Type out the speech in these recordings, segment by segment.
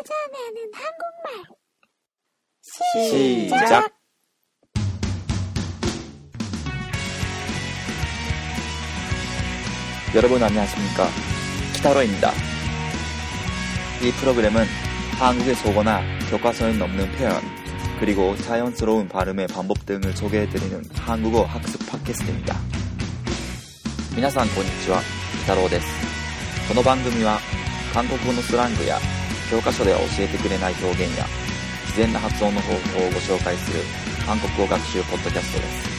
찾아내는 한국말. 시작. 여러분 안녕하십니까? 키타로입니다. 이 프로그램은 한국의 속어나 교과서에 넘는 표현, 그리고 자연스러운 발음의 방법 등을 소개해드리는 한국어 학습 팟캐스트입니다. 皆さんこんにちは、北郎です。この番組は韓国語のスラングや 教科書では教えてくれない表現や自然な発音の方法をご紹介する韓国語学習ポッドキャストです。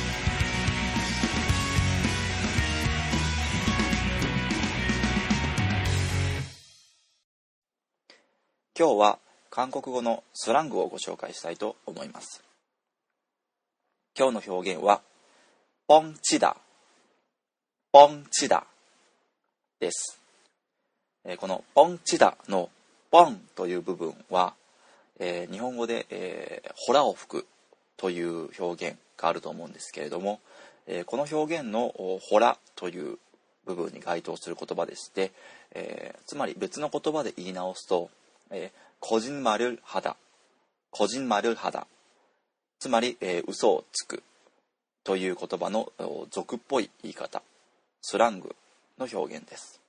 今日は韓国語のスラングをご紹介したいと思います。今日の表現は、ポンチダ、ポンチダです。えこのポンチダのボンという部分は、えー、日本語で、えー、ホラを吹くという表現があると思うんですけれども、えー、この表現のホラという部分に該当する言葉でして、えー、つまり別の言葉で言い直すと、えー、個人丸肌、個人丸肌、つまり、えー、嘘をつくという言葉の俗っぽい言い方、スラングの表現です。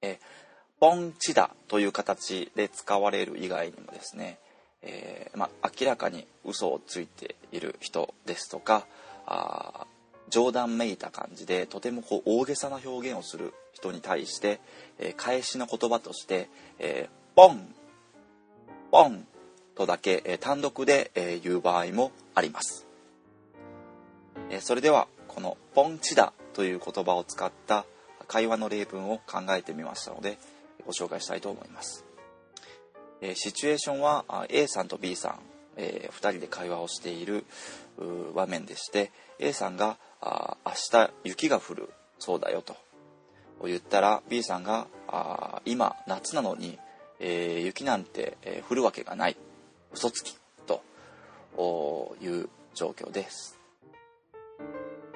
えーポンチダという形で使われる以外にもですね、えーまあ、明らかに嘘をついている人ですとかあー冗談めいた感じでとてもこう大げさな表現をする人に対して、えー返しの言葉として、えーポンポンとだけ、えー単独で、えー言う場合もあります、えーそれではこの「ポンチダ」という言葉を使った会話の例文を考えてみましたのでご紹介したいと思います、えーシチュエーションは A さんと B さん、え2人で会話をしている場面でして A さんがあ「明日雪が降るそうだよ」と。言ったら B さんがあ「今夏なのに、えー雪なんて、え降るわけがない。嘘つき」という状況です。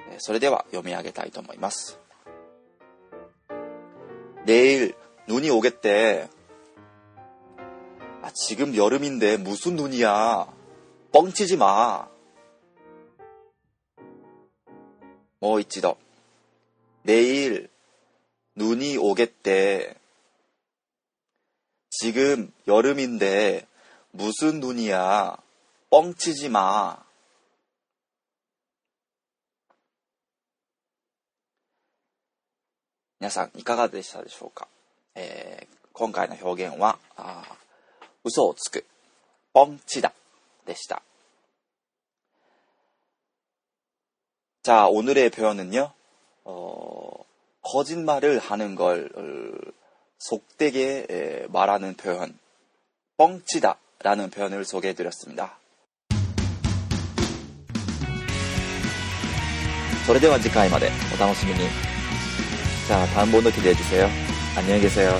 えそれでは読み上げたいと思います。내일 눈이 오겠대. 아, 지금 여름인데 무슨 눈이야. 뻥치지 마. 뭐 있지더. 내일 눈이 오겠대. 지금 여름인데 무슨 눈이야. 뻥치지 마. 皆さんいかがでしたでしょうか、 えー今回の表現はあー嘘をつくポンチダでした자 오늘의 표현은요 어, 거짓말을 하는 걸 어, 속되게 에, 말하는 표현 뻥치다 라는 표현을 소개해 드렸습니다 それでは次回までお楽しみに。じゃあ、単本の記で해주세요。 안녕히 계세요.